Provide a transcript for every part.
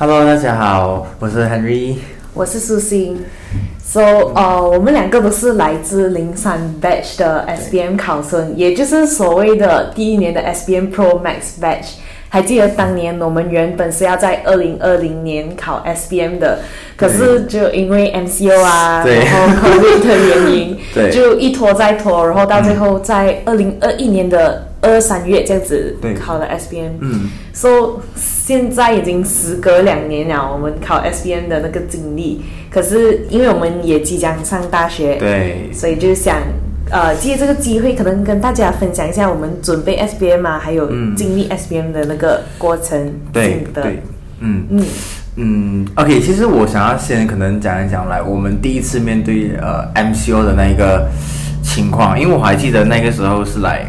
Hello，大家好，我是 Henry。我是苏欣。So，呃，我们两个都是来自零三 batch 的 SBM 考生，也就是所谓的第一年的 SBM Pro Max batch。还记得当年我们原本是要在二零二零年考 SBM 的，可是就因为 MCO 啊，然后 COVID 的原因，就一拖再拖，然后到最后在二零二一年的二三月这样子对考了 SBM。嗯，So 现在已经时隔两年了，我们考 SBM 的那个经历，可是因为我们也即将上大学，对，所以就想呃借这个机会，可能跟大家分享一下我们准备 SBM 啊，还有嗯。经历 SBM 的那个过程对对，嗯。嗯。嗯，OK，其实我想要先可能讲一讲来我们第一次面对呃 MCO 的那一个情况，因为我还记得那个时候是来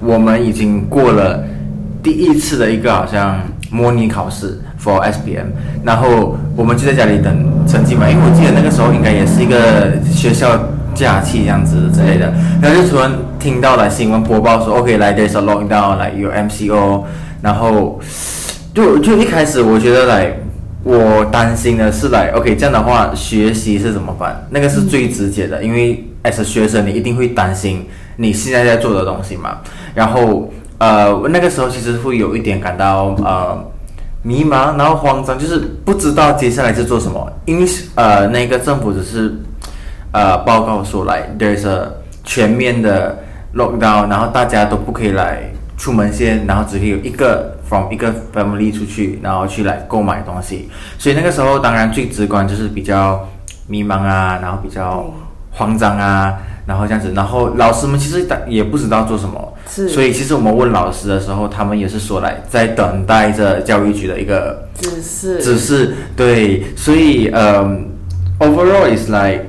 我们已经过了第一次的一个好像模拟考试 for SBM，然后我们就在家里等成绩嘛，因为我记得那个时候应该也是一个学校假期这样子之类的，然后就突然听到了新闻播报说，OK，来 there's a lockdown，来有 MCO，然后就就一开始我觉得来。我担心的是来，OK，这样的话学习是怎么办？那个是最直接的，因为 as a 学生，你一定会担心你现在在做的东西嘛。然后呃，那个时候其实会有一点感到呃迷茫，然后慌张，就是不知道接下来是做什么。因为呃，那个政府只是呃报告说来，there's a 全面的 lockdown，然后大家都不可以来出门先，然后只可以有一个 from 一个 family 出去，然后去来购买东西。所以那个时候当然最直观就是比较迷茫啊，然后比较慌张啊，然后这样子，然后老师们其实也不知道做什么，是所以其实我们问老师的时候，他们也是说来在等待着教育局的一个指示，指示对，所以嗯、overall is like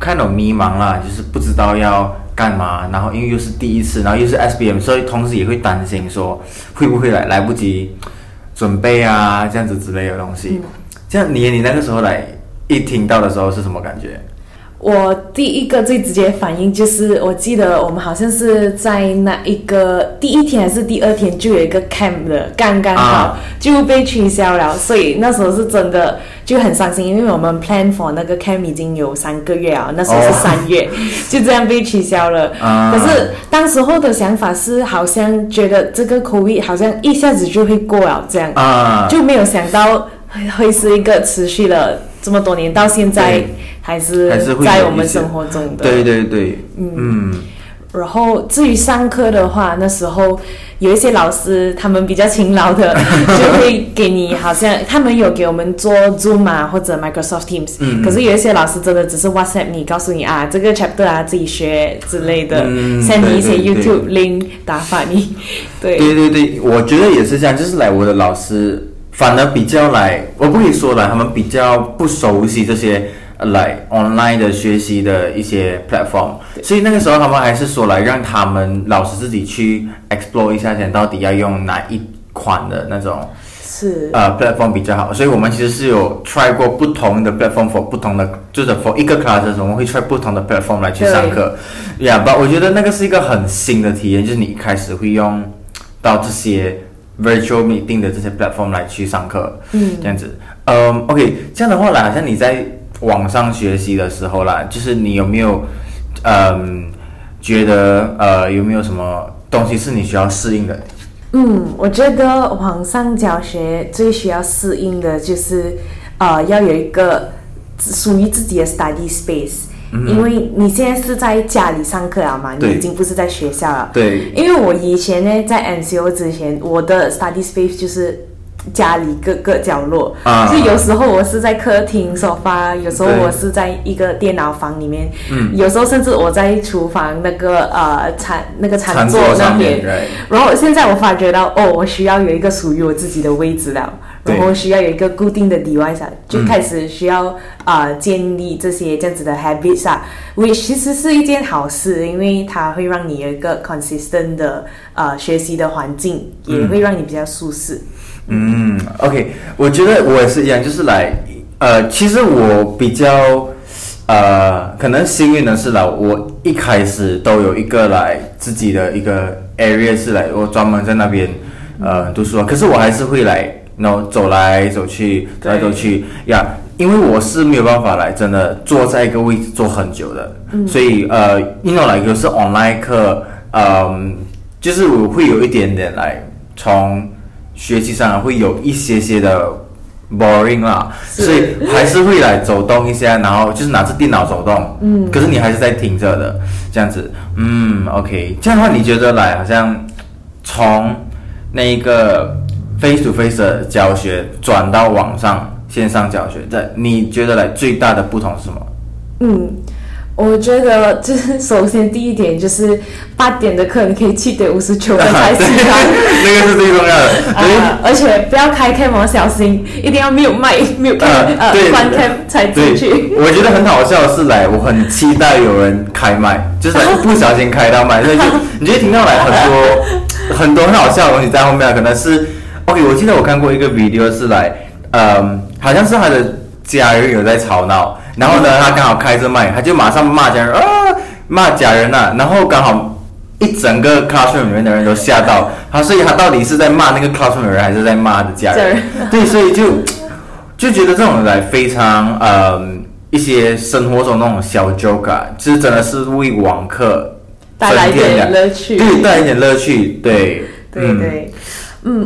kind of 迷茫啦，就是不知道要干嘛，然后因为又是第一次，然后又是 SBM，所以同时也会担心说会不会来来不及准备啊，这样子之类的东西。这样你你那个时候来一听到的时候是什么感觉？我第一个最直接反应就是，我记得我们好像是在那一个第一天还是第二天就有一个 camp 的，刚刚好、啊就被取消了，所以那时候是真的就很伤心，因为我们 plan for 那个 camp 已经有三个月啊，那时候是哦三月，就这样被取消了。啊可是当时候的想法是，好像觉得这个 COVID 好像一下子就会过了，这样。啊，就没有想到会会是一个持续了这么多年，到现在对还是在我们生活中的。对对对，嗯。然后至于上课的话，那时候有一些老师他们比较勤劳的，就会给你好像他们有给我们做 Zoom 啊或者 Microsoft Teams，、嗯可是有一些老师真的只是 WhatsApp 你，告诉你啊这个 chapter 啊自己学之类的、嗯 s e n d 你一些 YouTube link 打发你，对。对对对，我觉得也是这样，就是来我的老师反而比较来，我不可以说了，他们比较不熟悉这些呃来 online 的学习的一些 platform，所以那个时候他们还是说来让他们老师自己去 explore 一下，先到底要用哪一款的那种是。呃 platform 比较好，所以我们其实是有 try 过不同的 platform for 不同的，就是 for 一个 classes 我们会 try 不同的 platform 来去上课。呀，yeah, 我觉得那个是一个很新的体验，就是你一开始会用到这些 virtual meeting 的这些 platform 来去上课，嗯。这样子。嗯，OK，这样的话啦，好像你在网上学习的时候啦，就是你有没有嗯觉得呃有没有什么东西是你需要适应的？嗯，我觉得网上教学最需要适应的就是，呃，要有一个属于自己的 study space，、因为你现在是在家里上课了嘛，你已经不是在学校了。对，因为我以前呢，在 MCO 之前，我的 study space 就是家里各个角落，啊。就有时候我是在客厅沙发，有时候我是在一个电脑房里面，嗯。有时候甚至我在厨房那个呃餐那个餐餐桌那边。然后现在我发觉到，哦，我需要有一个属于我自己的位置了，然后需要有一个固定的 device，啊就开始需要啊、呃建立这些这样子的 habits 啊，which 其实是一件好事，因为它会让你有一个 consistent 的呃学习的环境，也会让你比较舒适。嗯，OK，我觉得我也是一样，就是来，呃，其实我比较，呃，可能幸运的是来，我一开始都有一个来自己的一个 area 是来，我专门在那边呃读书啊，可是我还是会来然后走来走去，走来走去呀。因为我是没有办法来真的坐在一个位置坐很久的，所以呃，因为来有是 online 课，嗯，就是我会有一点点来从学习上会有一些些的 boring 啦，所以还是会来走动一下，然后就是拿着电脑走动，嗯，可是你还是在听着的，这样子，嗯，OK，这样的话你觉得来好像从那一个 face to face 的教学转到网上线上教学，这你觉得来最大的不同是什么？嗯，我觉得就是首先第一点就是八点的课你可以七点五十九分才起 对来。那个是最重要的，对。啊，而且不要开 cam 哦，小心，一定要没有麦，没有 cam，呃关 cam 才进去。我觉得很好笑的是来，我很期待有人开麦，就是来不小心开到麦，所以就你就会听到来很多很多很好笑的东西在后面，可能是 OK。我记得我看过一个 video 是来，嗯，好像是他的家人有在吵闹，然后呢，他刚好开着麦，他就马上骂家人啊，骂家人呐、然后刚好。一整个 classroom 里面的人都吓到他，所以他到底是在骂那个 classroom 的人，还是在骂的家人？对，所以就就觉得这种来非常呃一些生活中那种小 joke 啊，就是真的是为网课带来一点乐趣。对，带来一点乐趣，对，嗯对对，嗯，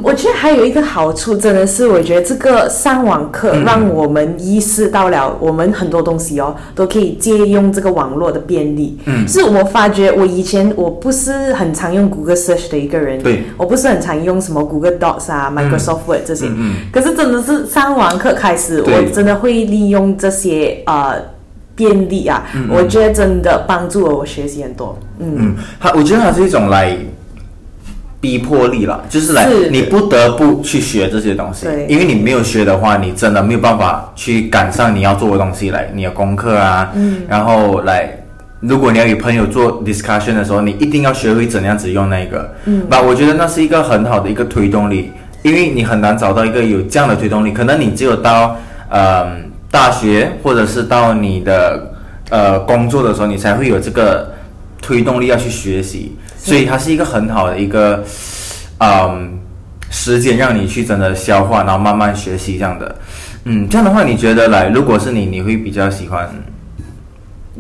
我觉得还有一个好处，真的是我觉得这个上网课嗯让我们意识到了，我们很多东西哦都可以借用这个网络的便利。嗯是我发觉我以前我不是很常用 Google Search 的一个人，对，我不是很常用什么 Google Docs 啊、Microsoft Word 这些。嗯嗯可是真的是上网课开始，我真的会利用这些呃便利啊，嗯我觉得真的帮助了我学习很多。嗯，嗯，它我觉得它是一种来逼迫力了，就是来是。你不得不去学这些东西，因为你没有学的话，你真的没有办法去赶上你要做的东西来，你的功课啊，嗯，然后来。如果你要与朋友做 discussion 的时候，你一定要学会怎样子用那个，嗯，那我觉得那是一个很好的一个推动力，因为你很难找到一个有这样的推动力，可能你只有到呃大学或者是到你的呃工作的时候，你才会有这个推动力要去学习，所以它是一个很好的一个嗯时间让你去真的消化，然后慢慢学习这样的。嗯，这样的话，你觉得来，如果是你，你会比较喜欢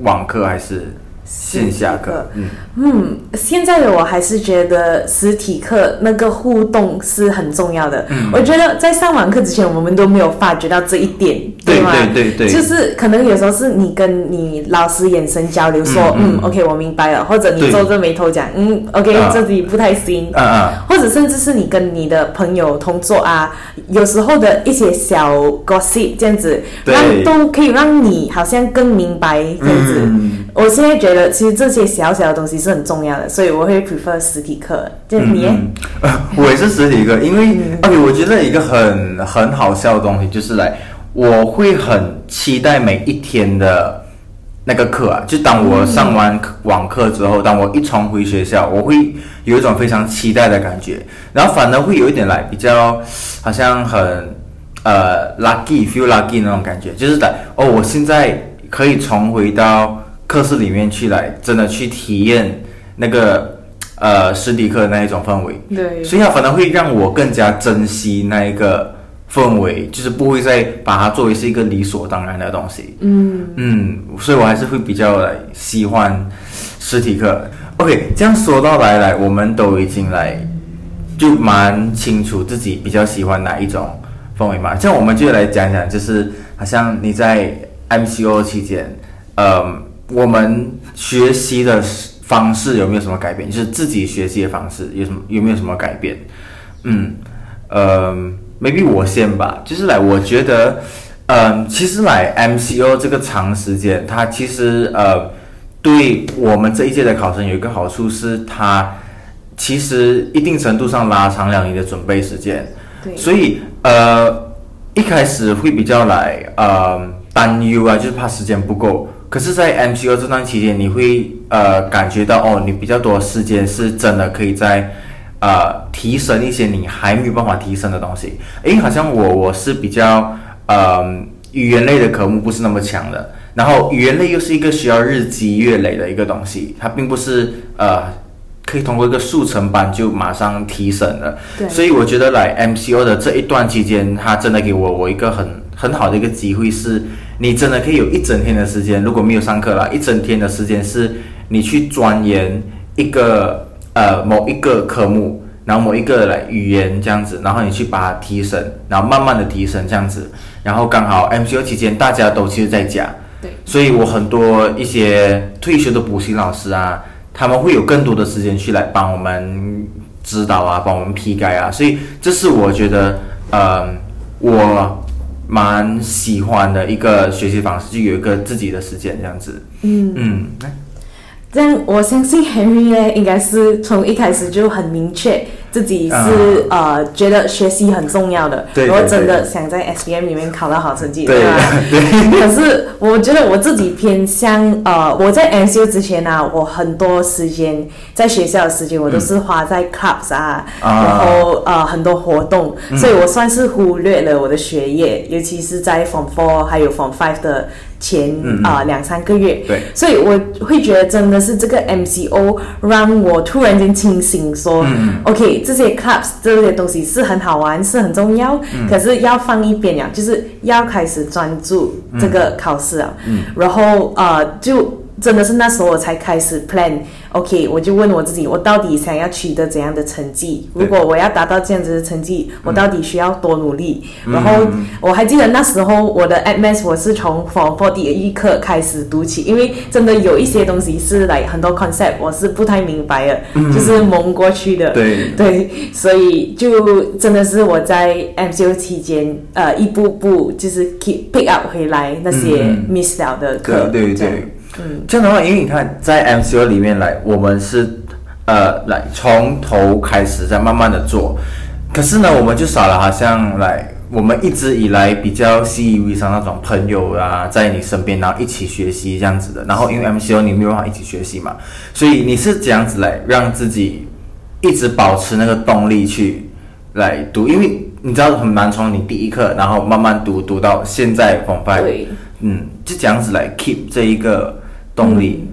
网课还是线下课？嗯，嗯，现在的我还是觉得实体课那个互动是很重要的。嗯我觉得在上网课之前，我们都没有发觉到这一点，对吗？对对对就是可能有时候是你跟你老师眼神交流说，嗯嗯嗯 o k 我明白了，或者你皱着眉头讲，嗯，OK，、啊这里不太行。嗯嗯。或者甚至是你跟你的朋友同桌啊，有时候的一些小 gossip 这样子，让都可以让你好像更明白这样子。嗯我现在觉得其实这些小小的东西是很重要的，所以我会 prefer 实体课。就你耶，嗯嗯 我也是实体课，因为、OK，我觉得一个很很好笑的东西就是来，我会很期待每一天的那个课啊，就当我上完网课之后，当我一重回学校，我会有一种非常期待的感觉，然后反而会有一点来比较好像很呃 lucky feel lucky 那种感觉，就是来哦，我现在可以重回到课室里面去来，真的去体验那个呃实体课的那一种氛围。对，所以它反而会让我更加珍惜那一个氛围，就是不会再把它作为是一个理所当然的东西。嗯嗯，所以我还是会比较来喜欢实体课。OK，这样说到来来，我们都已经来就蛮清楚自己比较喜欢哪一种氛围嘛。这样我们就来讲讲，就是好像你在 MCO 期间，呃，我们学习的方式有没有什么改变？就是自己学习的方式有什么有没有什么改变？嗯，呃，maybe 我先吧，就是来，我觉得，嗯、其实来 MCO 这个长时间，它其实呃，对我们这一届的考生有一个好处是，它其实一定程度上拉长了你的准备时间。对，所以呃，一开始会比较来呃担忧啊，就是怕时间不够。可是，在 MCO 这段期间，你会呃感觉到哦，你比较多时间是真的可以在呃提升一些你还没有办法提升的东西。诶，好像我我是比较呃语言类的科目不是那么强的，然后语言类又是一个需要日积月累的一个东西，它并不是呃可以通过一个速成班就马上提升了。对所以我觉得来 MCO 的这一段期间，它真的给我我一个很很好的一个机会，是你真的可以有一整天的时间，如果没有上课啦，一整天的时间是你去钻研一个呃某一个科目。然后某一个来语言这样子，然后你去把它提升，然后慢慢的提升这样子，然后刚好 MCO 期间大家都其实在家，对，所以我很多一些退休的补习老师啊，他们会有更多的时间去来帮我们指导啊，帮我们批改啊，所以这是我觉得，呃，我蛮喜欢的一个学习方式，就有一个自己的时间这样子。嗯，嗯，这样我相信 Henry 呢，应该是从一开始就很明确自己是、呃觉得学习很重要的，啊对对然后真的想在 SBM 里面考到好成绩，对吧？对 可是我觉得我自己偏向呃，我在 MCU 之前呢、我很多时间在学校的时间我都是花在 clubs 啊，啊然后呃很多活动，所以我算是忽略了我的学业，尤其是在 Form Four 还有 Form Five 的前啊、呃两三个月。对。所以我会觉得真的是这个 MCO 让我突然间清醒说，嗯 OK 这些 clubs 这些东西是很好玩，是很重要，嗯。可是要放一边了，就是要开始专注这个考试啊。嗯。然后呃，就真的是那时候我才开始 plan。OK，我就问我自己，我到底想要取得怎样的成绩？如果我要达到这样子的成绩，我到底需要多努力？嗯然后我还记得那时候我的 Admas 我是从 Form Four 第一课开始读起，因为真的有一些东西是来很多 concept 我是不太明白的，就是蒙过去的。对对，所以就真的是我在 MCU 期间，呃，一步步就是 keep pick up 回来那些嗯 miss 了的课。对对对，嗯，这样的话，因为你看在 MCO 里面来，我们是呃来从头开始再慢慢的做，可是呢，我们就少了好像来我们一直以来比较习以为常那种朋友啊，在你身边，然后一起学习这样子的。然后因为 MCO 你没有办法一起学习嘛，所以你是这样子来让自己一直保持那个动力去来读，因为你知道很难从你第一课，然后慢慢读读到现在 Five。对，嗯，就这样子来 keep 这一个动力。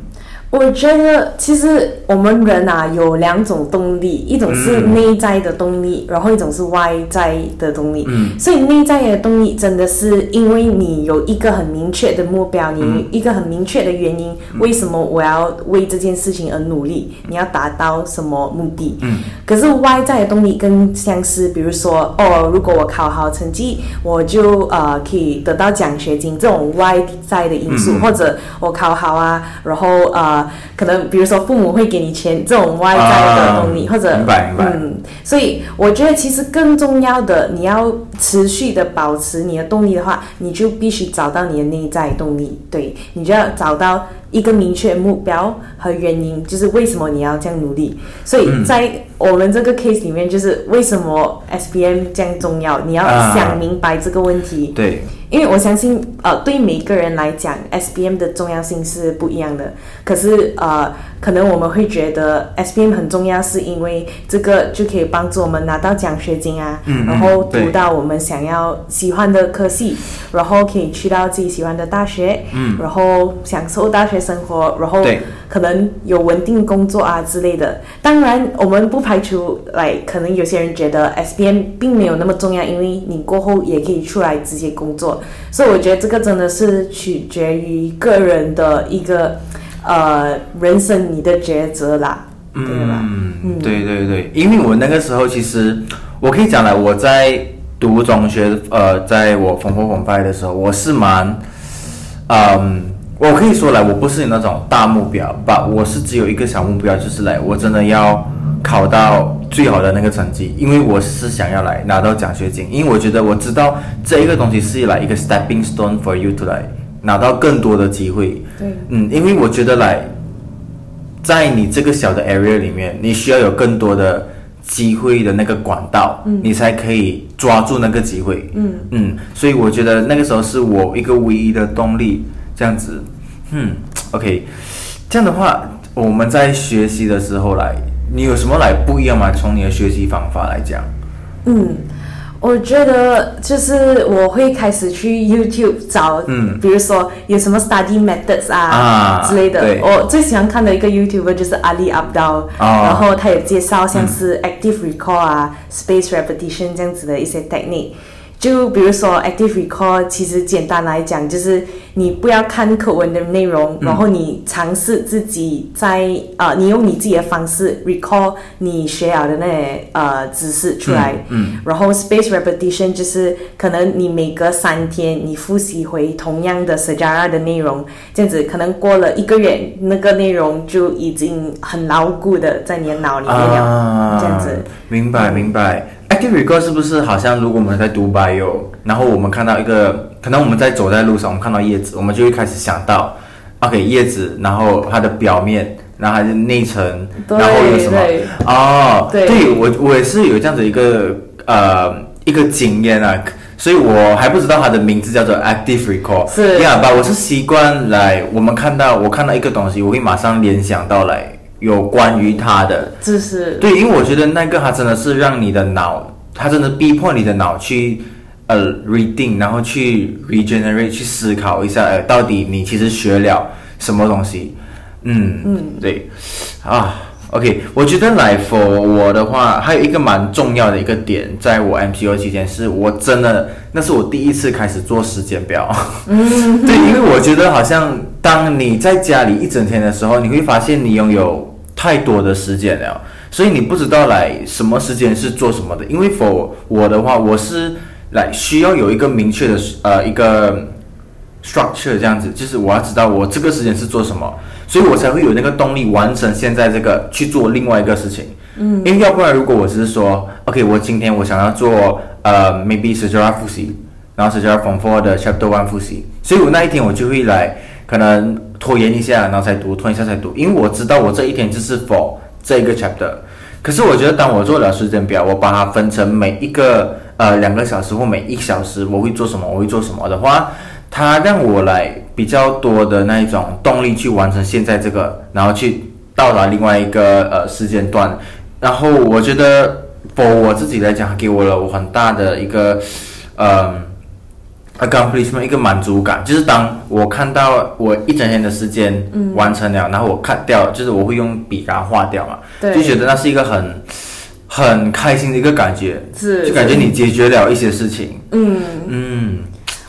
我觉得其实我们人啊有两种动力，一种是嗯内在的动力，然后一种是外在的动力。嗯，所以内在的动力真的是因为你有一个很明确的目标，你有一个很明确的原因，为什么我要为这件事情而努力？你要达到什么目的？嗯，可是外在的动力更像是，比如说，哦，如果我考好成绩，我就呃可以得到奖学金这种外在的因素，嗯或者我考好啊，然后呃可能比如说父母会给你钱这种外在的动力，啊或者明白明白。嗯，所以我觉得其实更重要的，你要持续的保持你的动力的话，你就必须找到你的内在动力，对你就要找到一个明确目标和原因，就是为什么你要这样努力。所以嗯。在我们这个 case 里面，就是为什么 SBM 这样重要，你要啊。想明白这个问题。对，因为我相信，呃，对每个人来讲，SBM 的重要性是不一样的。可是，呃，可能我们会觉得 SBM 很重要，是因为这个就可以帮助我们拿到奖学金啊，然后读到我们想要喜欢的科系，然后可以去到自己喜欢的大学，嗯，然后享受大学生活，然后对可能有稳定工作啊之类的。当然，我们不排除，来可能有些人觉得 SBM 并没有那么重要，因为你过后也可以出来直接工作。所以我觉得这个真的是取决于个人的一个呃人生你的抉择啦，对吧？嗯，对对对，因为我那个时候其实我可以讲了，我在读中学，呃，在我缝缝缝派的时候，我是蛮，嗯，我可以说来，我不是有那种大目标吧，我是只有一个小目标，就是来，我真的要考到最好的那个成绩，因为我是想要来拿到奖学金，因为我觉得我知道这一个东西是来一个 stepping stone for you to 来拿到更多的机会，对，嗯，因为我觉得来，在你这个小的 area 里面，你需要有更多的机会的那个管道，嗯。你才可以抓住那个机会。嗯。嗯，所以我觉得那个时候是我一个唯一的动力，这样子。嗯，OK，这样的话，我们在学习的时候来，你有什么来不一样吗？从你的学习方法来讲，嗯，我觉得就是我会开始去 YouTube 找，嗯比如说有什么 study methods 啊啊之类的对。我最喜欢看的一个 YouTuber 就是 Ali Abdal，、然后他有介绍像是 active recall 啊、space repetition 这样子的一些 technique。就比如说 active recall，其实简单来讲就是你不要看课文的内容，然后你尝试自己在呃，你用你自己的方式 recall 你学了的那些呃知识出来。嗯然后 space repetition 就是可能你每隔三天你复习回同样的 sejarah 的内容，这样子可能过了一个月，那个内容就已经很牢固的在你的脑里面了，啊，这样子。明白明白。Active recall 是不是好像如果我们在读 bio，然后我们看到一个，可能我们在走在路上，我们看到叶子，我们就会开始想到，OK 叶子，然后它的表面，然后还是内层，然后有什么？哦，对我我也是有这样子一个呃一个经验啊，所以我还不知道它的名字叫做 active recall。是呀吧，我是习惯来，我们看到我看到一个东西，我会马上联想到来有关于他的。知识。对，因为我觉得那个它真的是让你的脑，它真的逼迫你的脑去呃 reading，然后去 regenerate，去思考一下，呃，到底你其实学了什么东西。嗯嗯，对，啊，OK，我觉得来 for 我的话，还有一个蛮重要的一个点，在我 MCO 期间，是我真的那是我第一次开始做时间表。嗯，对，因为我觉得好像当你在家里一整天的时候，你会发现你拥有太多的时间了，所以你不知道来什么时间是做什么的。因为 for 我的话，我是来需要有一个明确的呃一个 structure 这样子，就是我要知道我这个时间是做什么，所以我才会有那个动力完成现在这个去做另外一个事情。嗯，因为要不然如果我只是说，OK，我今天我想要做呃 maybe 十九二复习，然后十九二 Form Four 的 Chapter One 复习，所以我那一天我就会来可能拖延一下，然后才读，拖延一下才读，因为我知道我这一天就是 for 这个 chapter。可是我觉得，当我做了时间表，我把它分成每一个呃两个小时或每一小时，我会做什么，我会做什么的话，它让我来比较多的那一种动力去完成现在这个，然后去到达另外一个呃时间段。然后我觉得，for 我自己来讲，给我了我很大的一个呃 accomplishment 一个满足感，就是当我看到我一整天的时间完成了，然后我看掉，就是我会用笔给它画掉嘛，对。就觉得那是一个很很开心的一个感觉，是就感觉你解决了一些事情，嗯，嗯，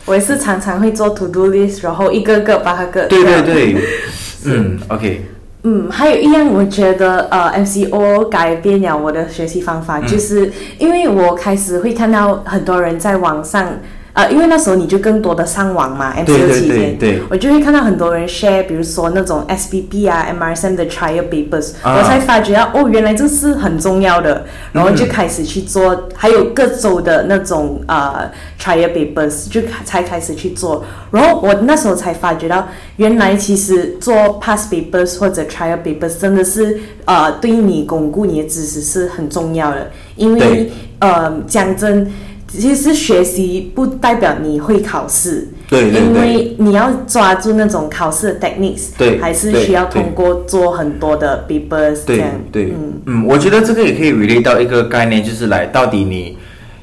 我也是常常会做 to do list，然后一个个把它个对对对，嗯，OK，嗯，还有一样，我觉得呃，MCO 改变了我的学习方法，嗯。就是因为我开始会看到很多人在网上，呃，因为那时候你就更多的上网嘛，MCO 对对期间，我就会看到很多人 share，比如说那种 SBP 啊、MRSM 的 trial papers，、啊。我才发觉到哦，原来这是很重要的，然后就开始去做，还有各州的那种呃 trial papers，就才开始去做，然后我那时候才发觉到，原来其实做 past papers 或者 trial papers 真的是呃对你巩固你的知识是很重要的，因为呃讲真。其实学习不代表你会考试，对对对因为你要抓住那种考试的 techniques，对还是需要通过做很多的 papers 这对样。对，嗯，嗯我觉得这个也可以 relate 到一个概念，就是来到底你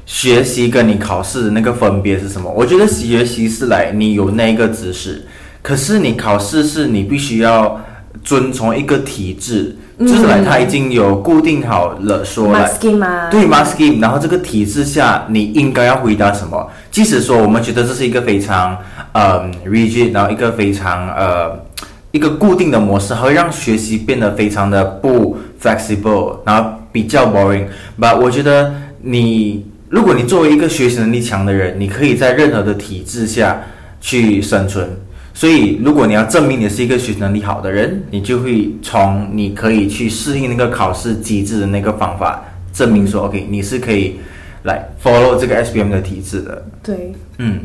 学习跟你考试的那个分别是什么？我觉得学习是来你有那个知识，可是你考试是你必须要遵从一个体制，就是来他已经有固定好了说来 masking 嘛，对 m a s k i n 然后这个体制下，你应该要回答什么？即使说我们觉得这是一个非常呃 rigid，然后一个非常呃一个固定的模式，还会让学习变得非常的不 flexible，然后比较 boring。But 我觉得你如果你作为一个学习能力强的人，你可以在任何的体制下去生存。所以，如果你要证明你是一个学习能力好的人，你就会从你可以去适应那个考试机制的那个方法，证明说，OK，你是可以来 follow 这个 SBM 的体制的。对。嗯，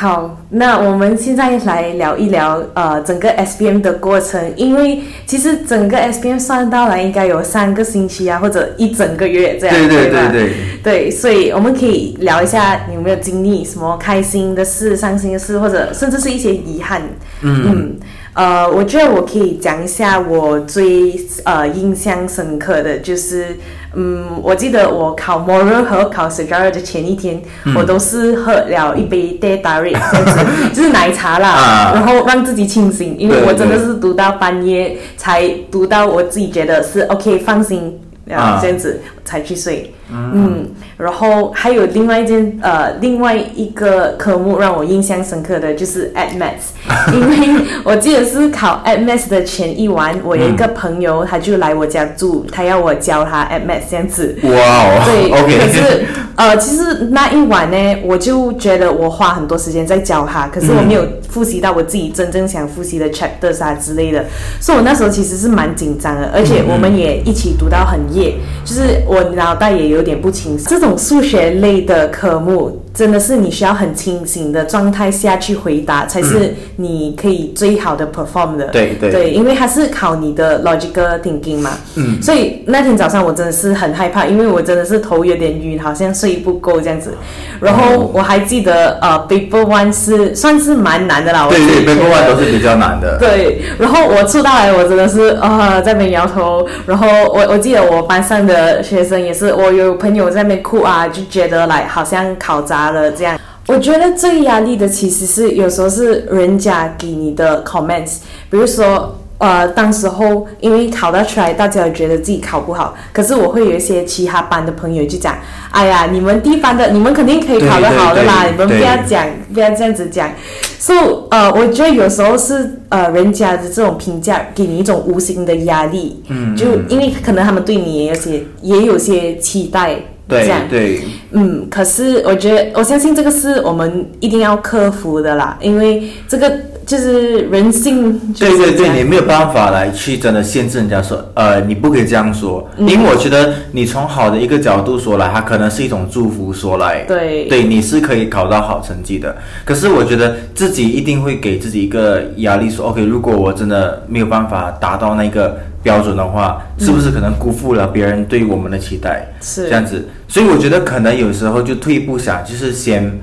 好，那我们现在来聊一聊呃整个 SBM 的过程，因为其实整个 SBM 算到来应该有三个星期啊，或者一整个月这样，对对吧？对对，对，所以我们可以聊一下你有没有经历什么开心的事、伤心的事，或者甚至是一些遗憾。嗯呃，我觉得我可以讲一下我最呃印象深刻的就是嗯，我记得我考 moral 和考 s e g a r 的前一天，我都是喝了一杯 d a d a r i 这样子，就是奶茶啦，啊。然后让自己清醒，因为我真的是读到半夜才读到我自己觉得是 OK 放心。啊啊，这样子才去睡，嗯，然后还有另外一件呃，另外一个科目让我印象深刻的就是 at maths，因为我记得是考 at maths 的前一晚，我有一个朋友他就来我家住，他要我教他 at maths 这样子，哇哦，对 OK，可是呃，其实那一晚呢，我就觉得我花很多时间在教他，可是我没有复习到我自己真正想复习的 chapters 啊之类的，所以我那时候其实是蛮紧张的，而且我们也一起读到很夜，就是我脑袋也有点不清。这种数学类的科目，真的是你需要很清醒的状态下去回答，才是你可以最好的 perform 的。对对对，因为它是考你的 logical thinking 嘛。嗯。所以那天早上我真的是很害怕，因为我真的是头有点晕，好像睡不够这样子。然后我还记得呃，paper one 是算是蛮难的啦。我对对，paper one 都是比较难的。对，然后我出到来，我真的是啊、在那边摇头。然后我我记得我班上的学生也是，我有朋友在那边哭啊，就觉得来好像考砸了这样。我觉得最压力的其实是有时候是人家给你的 comments，比如说。呃，当时候因为考到出来，大家也觉得自己考不好，可是我会有一些其他班的朋友就讲，哎呀，你们地方的，你们肯定可以考得好的啦，你们不要讲，不要这样子讲。So，呃，我觉得有时候是呃，人家的这种评价给你一种无形的压力，嗯，就因为可能他们对你也有些也有些期待，对，对，嗯，可是我觉得我相信这个是我们一定要克服的啦，因为这个就是人性就是对对对，你没有办法来去真的限制人家说，呃，你不可以这样说，嗯。因为我觉得你从好的一个角度说来，它可能是一种祝福说来，对。对，你是可以考到好成绩的。可是我觉得自己一定会给自己一个压力说，OK，如果我真的没有办法达到那个标准的话，是不是可能辜负了别人对我们的期待？是。这样子，所以我觉得可能有时候就退一步想，就是先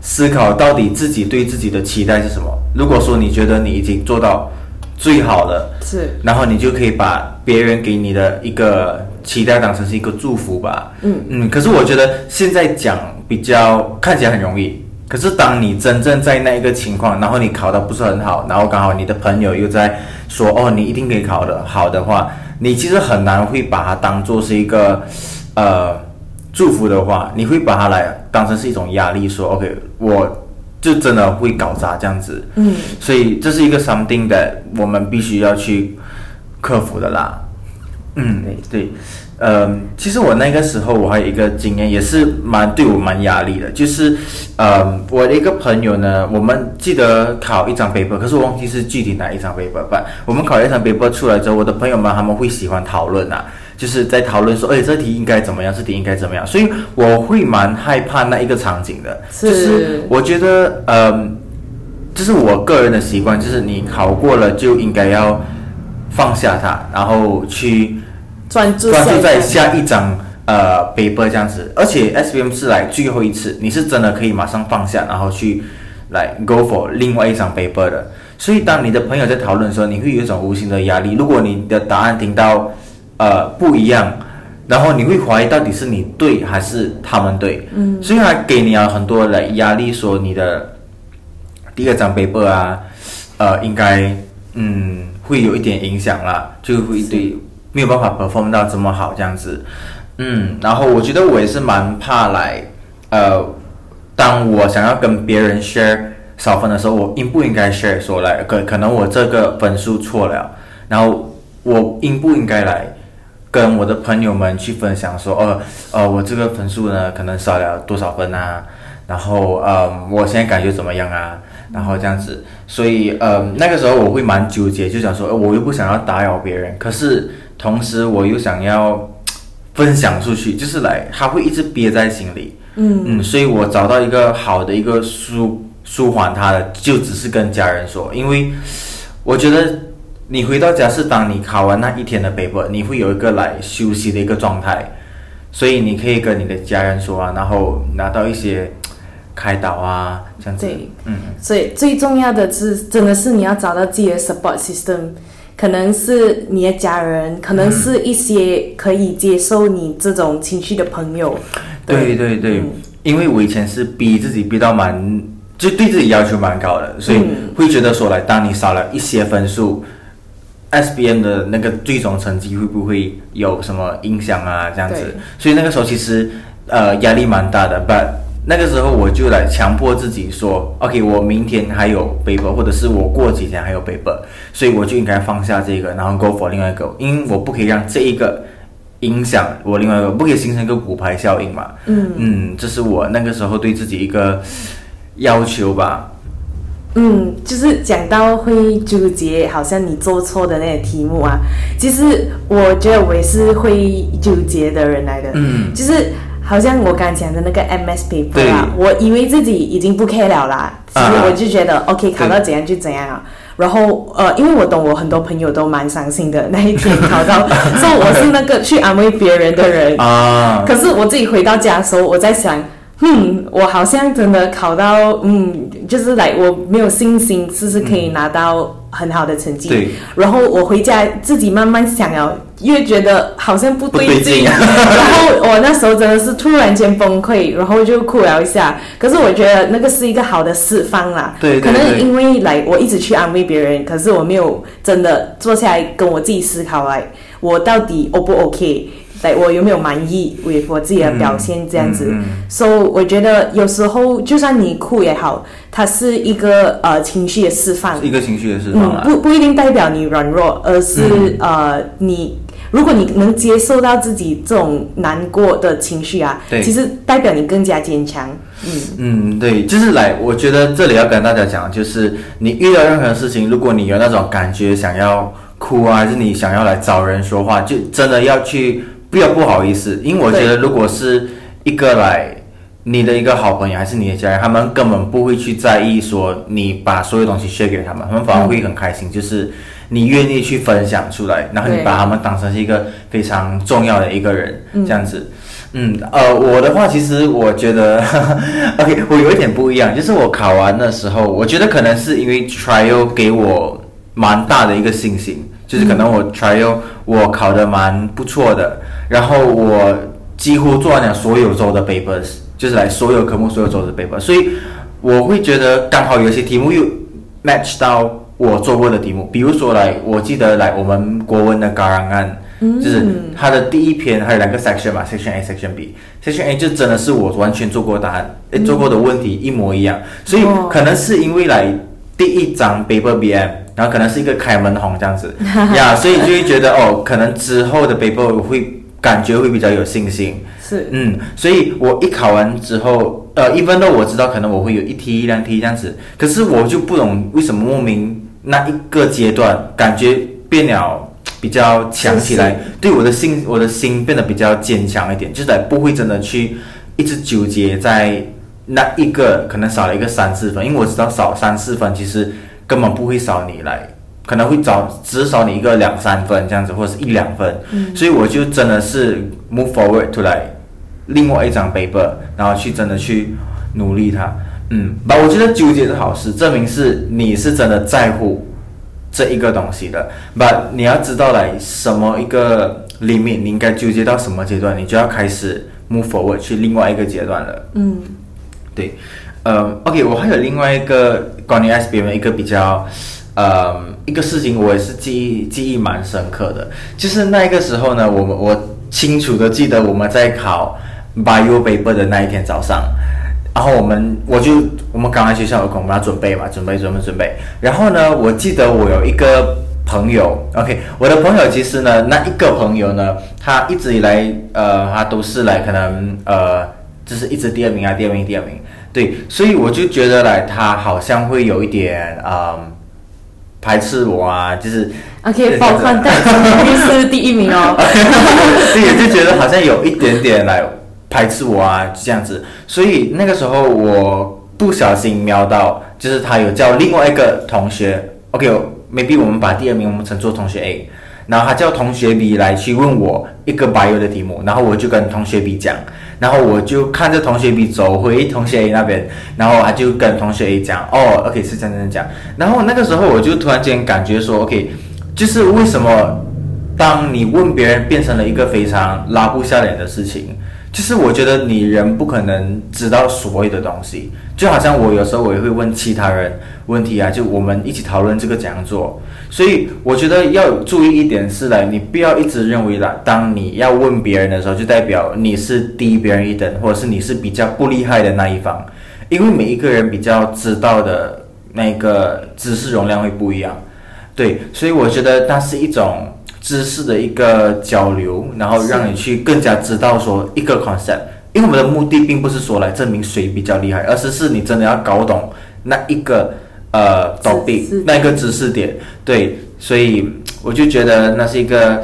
思考到底自己对自己的期待是什么。如果说你觉得你已经做到最好了，是然后你就可以把别人给你的一个期待当成是一个祝福吧。嗯嗯，可是我觉得现在讲比较看起来很容易，可是当你真正在那一个情况，然后你考的不是很好，然后刚好你的朋友又在说哦你一定可以考的好的话，你其实很难会把它当做是一个呃祝福的话，你会把它来当成是一种压力，说 OK 我就真的会搞砸这样子。嗯，所以这是一个 something that 我们必须要去克服的啦。嗯，对，呃，其实我那个时候我还有一个经验，也是蛮对我蛮压力的，就是，呃，我的一个朋友呢，我们记得考一张 paper，可是我忘记是具体哪一张 paper 吧。我们考一张 paper 出来之后，我的朋友们他们会喜欢讨论啊，就是在讨论说，哎，这题应该怎么样，这题应该怎么样，所以我会蛮害怕那一个场景的，是就是我觉得，嗯、这是我个人的习惯，就是你考过了就应该要放下它，然后去专注专注在下下一张呃 paper 这样子。而且 SBM 是来最后一次，你是真的可以马上放下，然后去来 go for 另外一张 paper 的。所以当你的朋友在讨论的时候，你会有一种无形的压力。如果你的答案听到呃不一样，然后你会怀疑到底是你对还是他们对。嗯，所以他给你啊很多的压力，说你的第二张 paper 啊，呃，应该嗯会有一点影响啦，就会对没有办法 perform 到这么好这样子。嗯，然后我觉得我也是蛮怕来，呃，当我想要跟别人 share 少分的时候，我应不应该 share 说来可可能我这个分数错了，然后我应不应该来跟我的朋友们去分享说，呃呃，我这个分数呢可能少了多少分啊，然后呃，我现在感觉怎么样啊？然后这样子，所以呃那个时候我会蛮纠结，就想说，呃我又不想要打扰别人，可是同时我又想要分享出去，就是来他会一直憋在心里，嗯嗯，所以我找到一个好的一个舒舒缓他的，就只是跟家人说，因为我觉得你回到家是当你考完那一天的 paper，你会有一个来休息的一个状态，所以你可以跟你的家人说啊，然后拿到一些开导啊，这样子，对，嗯，所以最重要的是，真的是你要找到自己的 support system，可能是你的家人，可能是一些可以接受你这种情绪的朋友。对对对，嗯。因为我以前是逼自己逼到蛮，就对自己要求蛮高的，所以嗯。会觉得说，来，当你少了一些分数，SBM 的那个最终成绩会不会有什么影响啊？这样子，所以那个时候其实呃压力蛮大的，but 那个时候我就来强迫自己说，OK，我明天还有 paper，或者是我过几天还有 paper，所以我就应该放下这个，然后 go for 另外一个，因为我不可以让这一个影响我另外一个，不可以形成一个骨牌效应嘛。嗯嗯，这是我那个时候对自己一个要求吧。嗯，就是讲到会纠结，好像你做错的那些题目啊，其实我觉得我也是会纠结的人来的。嗯。就是好像我刚讲的那个 MS paper 啊，我以为自己已经不 care 了啦，其实啊我就觉得 OK 考到怎样就怎样啊。然后呃，因为我懂，我很多朋友都蛮伤心的那一天考到，所以我是那个去安慰别人的人。啊，可是我自己回到家的时候，我在想，嗯，我好像真的考到，嗯，就是来我没有信心，是不是可以拿到很好的成绩？对。然后我回家自己慢慢想了，越觉得好像不对劲 然后我那时候真的是突然间崩溃，然后就哭了一下。可是我觉得那个是一个好的释放啦。对对可能因为来我一直去安慰别人，可是我没有真的坐下来跟我自己思考来，我到底 O 不 OK？来，我有没有满意为我自己的表现这样子？嗯嗯所以、我觉得有时候就算你哭也好，它是一个呃情绪的释放是，一个情绪的释放。不不一定代表你软弱，而是、嗯呃你。如果你能接受到自己这种难过的情绪啊，对其实代表你更加坚强。嗯，嗯，对，就是来，我觉得这里要跟大家讲，就是你遇到任何事情，如果你有那种感觉想要哭啊，还是你想要来找人说话，就真的要去，不要不好意思，因为我觉得如果是一个来你的一个好朋友还是你的家人，他们根本不会去在意说你把所有东西 share 给他们，他们反而会很开心，就是你愿意去分享出来，然后你把他们当成是一个非常重要的一个人，这样子。嗯，呃，我的话其实我觉得，OK，我有一点不一样，就是我考完的时候，我觉得可能是因为 trial 给我蛮大的一个信心，就是可能我 trial 我考的蛮不错的，然后我几乎做完了所有周的 papers，就是来所有科目所有周的 paper，所以我会觉得刚好有些题目又 match 到我做过的题目，比如说来，我记得来我们国文的高 rangan 案。就是它的第一篇还有两个 section 嘛，section A、section B。section A 就真的是我完全做过的答案，诶，做过的问题一模一样，所以哦。可能是因为来第一张 paper BM，然后可能是一个开门红这样子。呀，所以就会觉得哦，可能之后的 paper 我会感觉会比较有信心。是，嗯，所以我一考完之后，呃，一分都我知道可能我会有一题两题这样子，可是我就不懂为什么莫名那一个阶段感觉变了比较强起来，对我的心我的心变得比较坚强一点，就是不会真的去一直纠结在那一个可能少了一个三四分，因为我知道少三四分其实根本不会少你来。可能会找只少你一个两三分这样子，或者是一两分，所以我就真的是 move forward to 来另外一张 paper，然后去真的去努力它。嗯，把我觉得纠结是好事，证明是你是真的在乎这一个东西的。but 你要知道来什么一个 limit，你应该纠结到什么阶段，你就要开始 move forward 去另外一个阶段了。嗯，对，呃，OK，我还有另外一个关于 SBM 的一个比较，呃，一个事情我也是记忆记忆蛮深刻的，就是那个时候呢，我们我清楚的记得我们在考 Bio paper 的那一天早上，然后我们我就我们刚来学校有空，我们要准备嘛，准备准备准备，然后呢，我记得我有一个。朋友，OK，我的朋友其实呢，那一个朋友呢，他一直以来，呃，他都是来可能，呃，就是一直第二名啊，第二名，第二名，对，所以我就觉得来，他好像会有一点，嗯，排斥我啊，就是，OK，包括带律是第一名哦。所以，就觉得好像有一点点来排斥我啊，这样子，所以那个时候我不小心瞄到，就是他有叫另外一个同学，OK，maybe、我们把第二名我们称作同学 A，然后他叫同学 B 来去问我一个 bio 的题目，然后我就跟同学 B 讲，然后我就看着同学 B 走回同学 A 那边，然后他就跟同学 A 讲，哦，OK 是这样这样讲，然后那个时候我就突然间感觉说，OK。就是为什么当你问别人变成了一个非常拉不下脸的事情，就是我觉得你人不可能知道所有的东西，就好像我有时候我也会问其他人问题啊，就我们一起讨论这个怎样做。所以我觉得要注意一点是来，你不要一直认为啦，当你要问别人的时候，就代表你是低别人一等，或者是你是比较不厉害的那一方，因为每一个人比较知道的那个知识容量会不一样。对，所以我觉得它是一种知识的一个交流，然后让你去更加知道说一个 concept。因为我们的目的并不是说来证明谁比较厉害，而是是你真的要搞懂那一个呃 topic 那一个知识点。对，所以我就觉得那是一个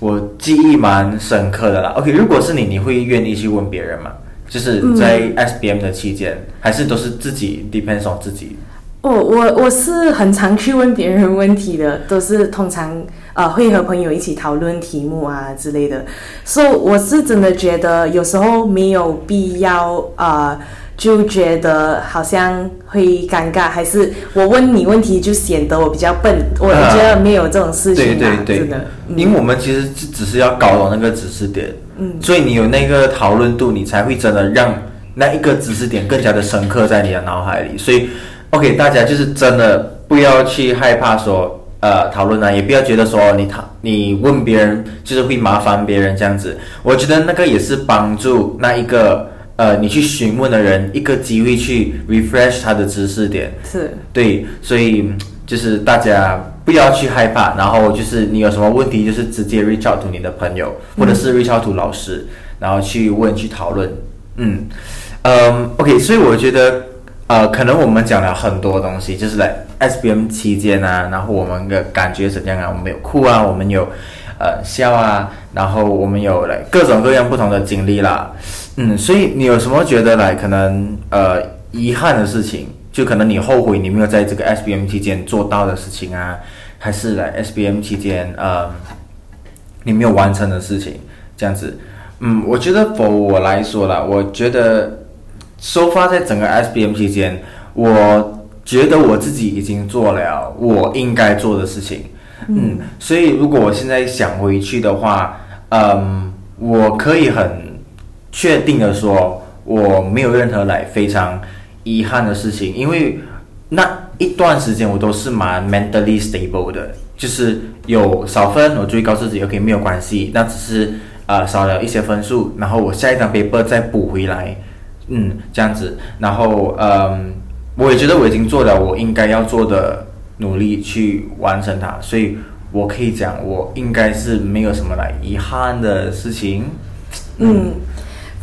我记忆蛮深刻的啦。OK，如果是你，你会愿意去问别人吗？就是在 SBM 的期间，还是都是自己 depends on 自己？哦，我我是很常去问别人问题的，都是通常呃会和朋友一起讨论题目啊之类的，所以我是真的觉得有时候没有必要啊，就觉得好像会尴尬，还是我问你问题就显得我比较笨，我觉得没有这种事情啊，真的，因为我们其实只只是要搞懂那个知识点，嗯，所以你有那个讨论度，你才会真的让那一个知识点更加的深刻在你的脑海里，所以。OK，大家就是真的不要去害怕说呃讨论啊，也不要觉得说你讨你问别人就是会麻烦别人这样子。我觉得那个也是帮助那一个呃你去询问的人一个机会去 refresh 他的知识点。是，对，所以就是大家不要去害怕，然后就是你有什么问题就是直接 reach out to 你的朋友，或者是 reach out to 老师，然后去问去讨论。嗯嗯，OK，所以我觉得。呃，可能我们讲了很多东西，就是在 SBM 期间啊，然后我们的感觉怎样啊？我们有哭啊，我们有呃笑啊，然后我们有来各种各样不同的经历啦。嗯，所以你有什么觉得来可能呃遗憾的事情？就可能你后悔你没有在这个 SBM 期间做到的事情啊，还是来 SBM 期间呃你没有完成的事情？这样子，嗯，我觉得 for 我来说啦，我觉得。收发在整个 SBM 期间，我觉得我自己已经做了我应该做的事情，嗯，所以如果我现在想回去的话，嗯，我可以很确定的说，我没有任何来非常遗憾的事情，因为那一段时间我都是蛮 mentally stable 的，就是有少分，我注意告诉自己 OK 没有关系，那只是呃少了一些分数，然后我下一张 paper 再补回来。嗯，这样子，然后嗯，我也觉得我已经做了我应该要做的努力去完成它，所以我可以讲，我应该是没有什么来遗憾的事情。嗯。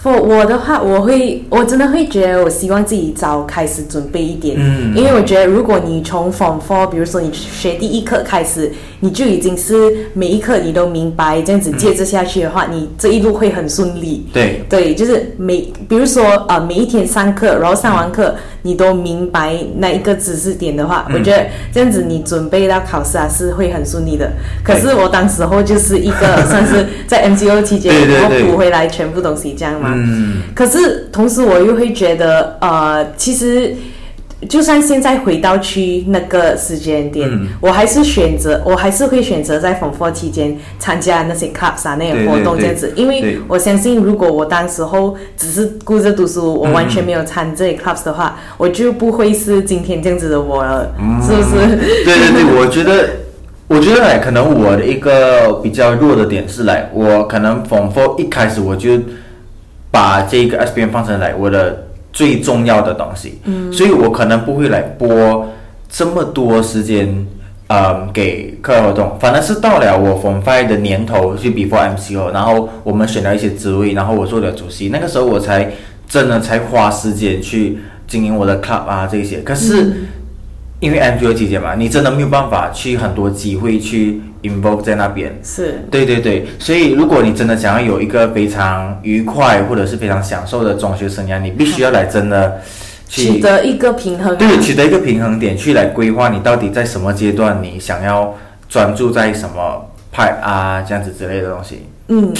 我我的话，我会我真的会觉得，我希望自己早开始准备一点，嗯，因为我觉得，如果你从 Form Four，比如说你学第一课开始，你就已经是每一课你都明白，这样子接着下去的话，你这一路会很顺利。对对，就是每比如说呃，每一天上课，然后上完课。你都明白那一个知识点的话，我觉得这样子你准备到考试啊是会很顺利的。可是我当时候就是一个算是在 MCO 期间然后补回来全部东西这样嘛。可是同时我又会觉得呃，其实。就算现在回到去那个时间点，我还是选择，我还是会选择在 Form Four 期间参加那些 clubs 啊那些活动这样子，因为我相信，如果我当时候只是顾着读书，我完全没有参这些 clubs 的话，我就不会是今天这样子的我了，是不是？对对对，我觉得，我觉得哎，可能我的一个比较弱的点是来，我可能 Form Four 一开始我就把这个 SBM 放成来我的。最重要的东西，嗯所以我可能不会来播这么多时间，呃，给课外活动。反而是到了我 Form Five 的年头，去 Before MCO，然后我们选了一些职位，然后我做了主席，那个时候我才真的才花时间去经营我的 club 啊这些。可是因为 MCO 期间嘛，你真的没有办法去很多机会去。Involve 在那边。是。对对对，所以如果你真的想要有一个非常愉快或者是非常享受的中学生涯，你必须要来真的取得一个平衡，对，取得一个平衡点去来规划你到底在什么阶段你想要专注在什么派啊这样子之类的东西。嗯，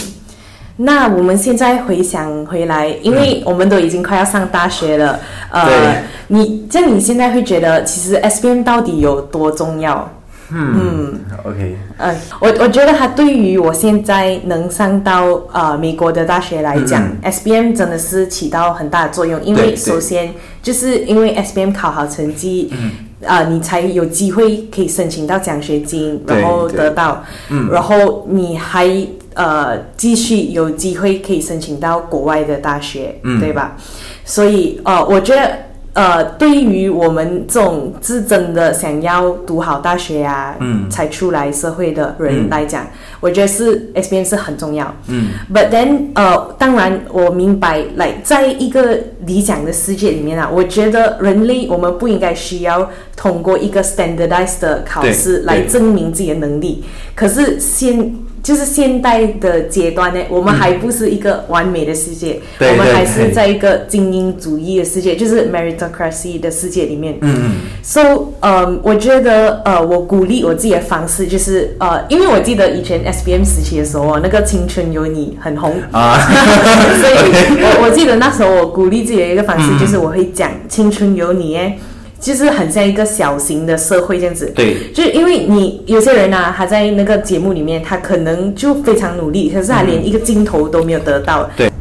那我们现在回想回来，因为我们都已经快要上大学了，呃，你这样你现在会觉得其实 S B M 到底有多重要？嗯，OK，呃，我我觉得它对于我现在能上到呃美国的大学来讲、s b m 真的是起到很大的作用。因为首先就是因为 SBM 考好成绩，嗯。啊、你才有机会可以申请到奖学金，然后得到，嗯。然后你还呃继续有机会可以申请到国外的大学，嗯。对吧？所以呃，我觉得。呃，对于我们这种是真的想要读好大学啊，嗯才出来社会的人嗯来讲，我觉得是 SBM 是很重要。嗯 But then，呃，当然我明白，来在一个理想的世界里面啊，我觉得人类我们不应该需要通过一个 standardized 的考试对来证明自己的能力。可是现就是现代的阶段呢，我们还不是一个完美的世界，我们还是在一个精英主义的世界，就是 meritocracy 的世界里面。嗯嗯。So，呃，我觉得，呃，我鼓励我自己的方式就是，呃，因为我记得以前 SBM 时期的时候哦，那个《青春有你》很红，啊，所以 我我记得那时候我鼓励自己的一个方式嗯。就是我会讲《青春有你》哎，就是很像一个小型的社会这样子。对，就是因为你有些人啊，他在那个节目里面，他可能就非常努力，可是他连一个镜头都没有得到。对。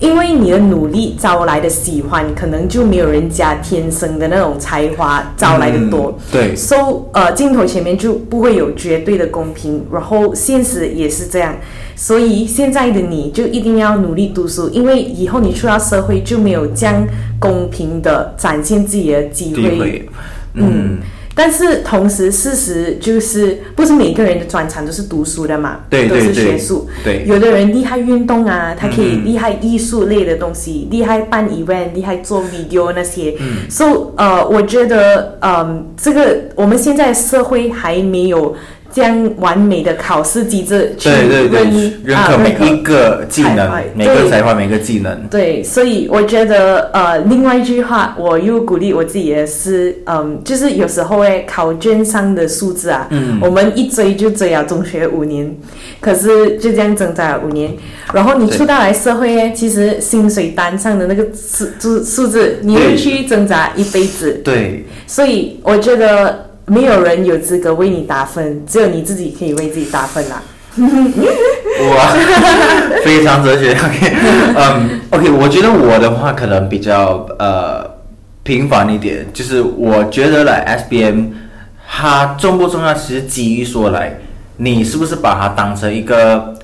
因为你的努力招来的喜欢，可能就没有人家天生的那种才华招来的多。嗯对 So，呃，镜头前面就不会有绝对的公平，然后现实也是这样。所以现在的你就一定要努力读书，因为以后你出到社会就没有这样公平的展现自己的机机会，嗯，但是同时，事实就是不是每个人的专长都是读书的嘛，都是对对对学术。对，有的人厉害运动啊，他可以嗯厉害艺术类的东西，厉害办 event，厉害做 video 那些。嗯 So 呃，我觉得嗯，这个我们现在社会还没有这样完美的考试机制去对对对认，啊可每一个技能华，每个才华，每个技能，对，所以我觉得，呃，另外一句话，我又鼓励我自己的是，嗯，就是有时候诶，考卷上的数字啊，嗯。我们一追就追啊中学五年，可是就这样挣扎了五年，然后你出到来社会诶，其实薪水单上的那个数数数字，你会对。去挣扎一辈子，对，所以我觉得没有人有资格为你打分，只有你自己可以为自己打分啦。我，非常哲学。OK，嗯，OK，我觉得我的话可能比较呃平凡一点，就是我觉得来 SBM 它重不重要，其实基于说来，你是不是把它当成一个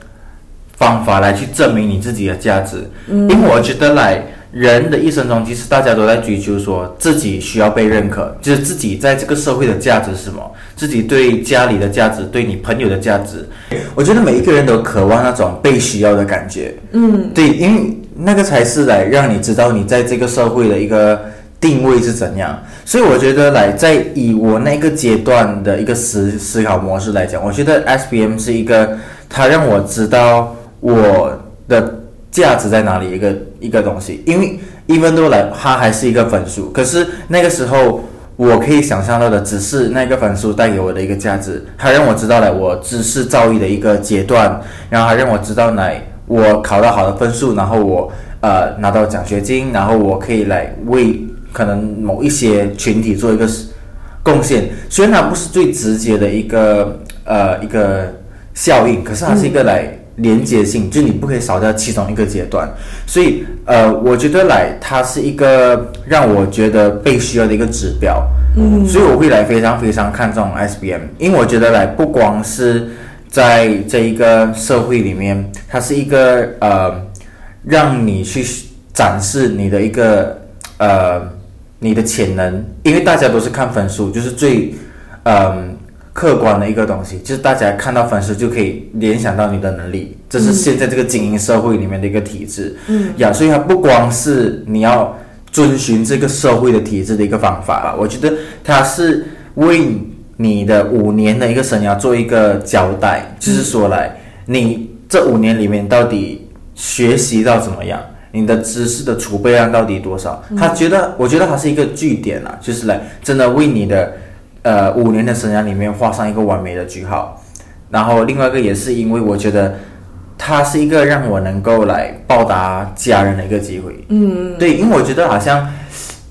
方法来去证明你自己的价值？因为我觉得来。人的一生中，其实大家都在追求说自己需要被认可，就是自己在这个社会的价值是什么，自己对家里的价值，对你朋友的价值，我觉得每一个人都渴望那种被需要的感觉。嗯，对，因为那个才是来让你知道你在这个社会的一个定位是怎样。所以我觉得来在以我那个阶段的一个思思考模式来讲，我觉得 SBM 是一个它让我知道我的价值在哪里一个一个东西。因为 even though 来它还是一个分数，可是那个时候。我可以想象到的只是那个分数带给我的一个价值，它让我知道了我知识造诣的一个阶段，然后还让我知道来我考到好的分数，然后我呃拿到奖学金，然后我可以来为可能某一些群体做一个贡献。虽然它不是最直接的一个呃一个效应，可是它是一个来连接性，就你不可以少掉其中一个阶段。所以呃，我觉得来它是一个让我觉得被需要的一个指标。嗯，所以我会来非常非常看重 SBM，因为我觉得来不光是在这一个社会里面，它是一个呃让你去展示你的一个呃你的潜能，因为大家都是看分数，就是最嗯、客观的一个东西，就是大家看到粉丝就可以联想到你的能力，这是现在这个精英社会里面的一个体制。嗯，呀，所以它不光是你要遵循这个社会的体制的一个方法吧，我觉得它是为你的五年的一个生涯做一个交代，就是说来你这五年里面到底学习到怎么样。你的知识的储备量到底多少？他觉得，我觉得它是一个据点啊，就是来真的为你的呃五年的生涯里面画上一个完美的句号。然后另外一个也是因为我觉得它是一个让我能够来报答家人的一个机会。嗯，对，因为我觉得好像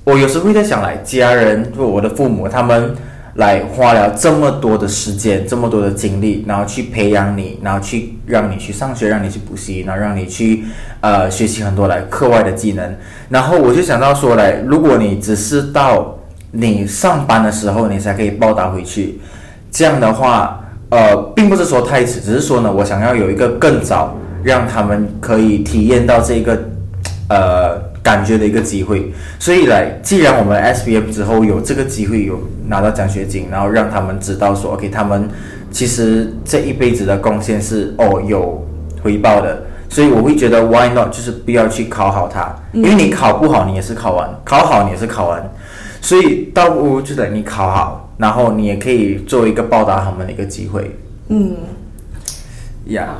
我有时候会在想来，家人或我的父母他们来花了这么多的时间、这么多的精力，然后去培养你，然后去让你去上学，让你去补习，然后让你去呃学习很多来课外的技能。然后我就想到说，来，如果你只是到你上班的时候，你才可以报答回去，这样的话，呃，并不是说太迟，只是说呢，我想要有一个更早让他们可以体验到这个呃感觉的一个机会。所以来，既然我们 S B F 之后有这个机会有拿到奖学金，然后让他们知道说，OK，他们其实这一辈子的贡献是哦有回报的。所以我会觉得 Why not？就是不要去考好它，因为你考不好，你也是考完；考好，你也是考完。所以倒不如就等你考好，然后你也可以做一个报答他们的一个机会。嗯，呀、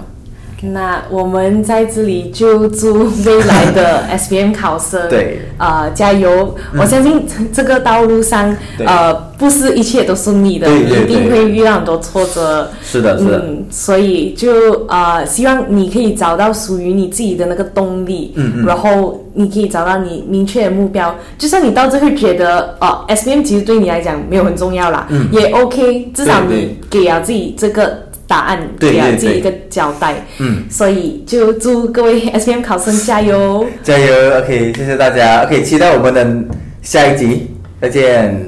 那我们在这里就祝未来的 SBM 考生对呃加油！我相信这个道路上对呃不是一切都顺利的，对对一定会遇到很多挫折。是的，是的，嗯，所以就呃，希望你可以找到属于你自己的那个动力，嗯嗯然后你可以找到你明确的目标。就算你到最后觉得哦，SBM 其实对你来讲没有很重要啦，嗯也 OK，至少你给了自己这个答案，对给了对对自己一个交代。嗯，所以就祝各位 SBM 考生加油！加油！OK，谢谢大家。OK，期待我们的下一集，再见。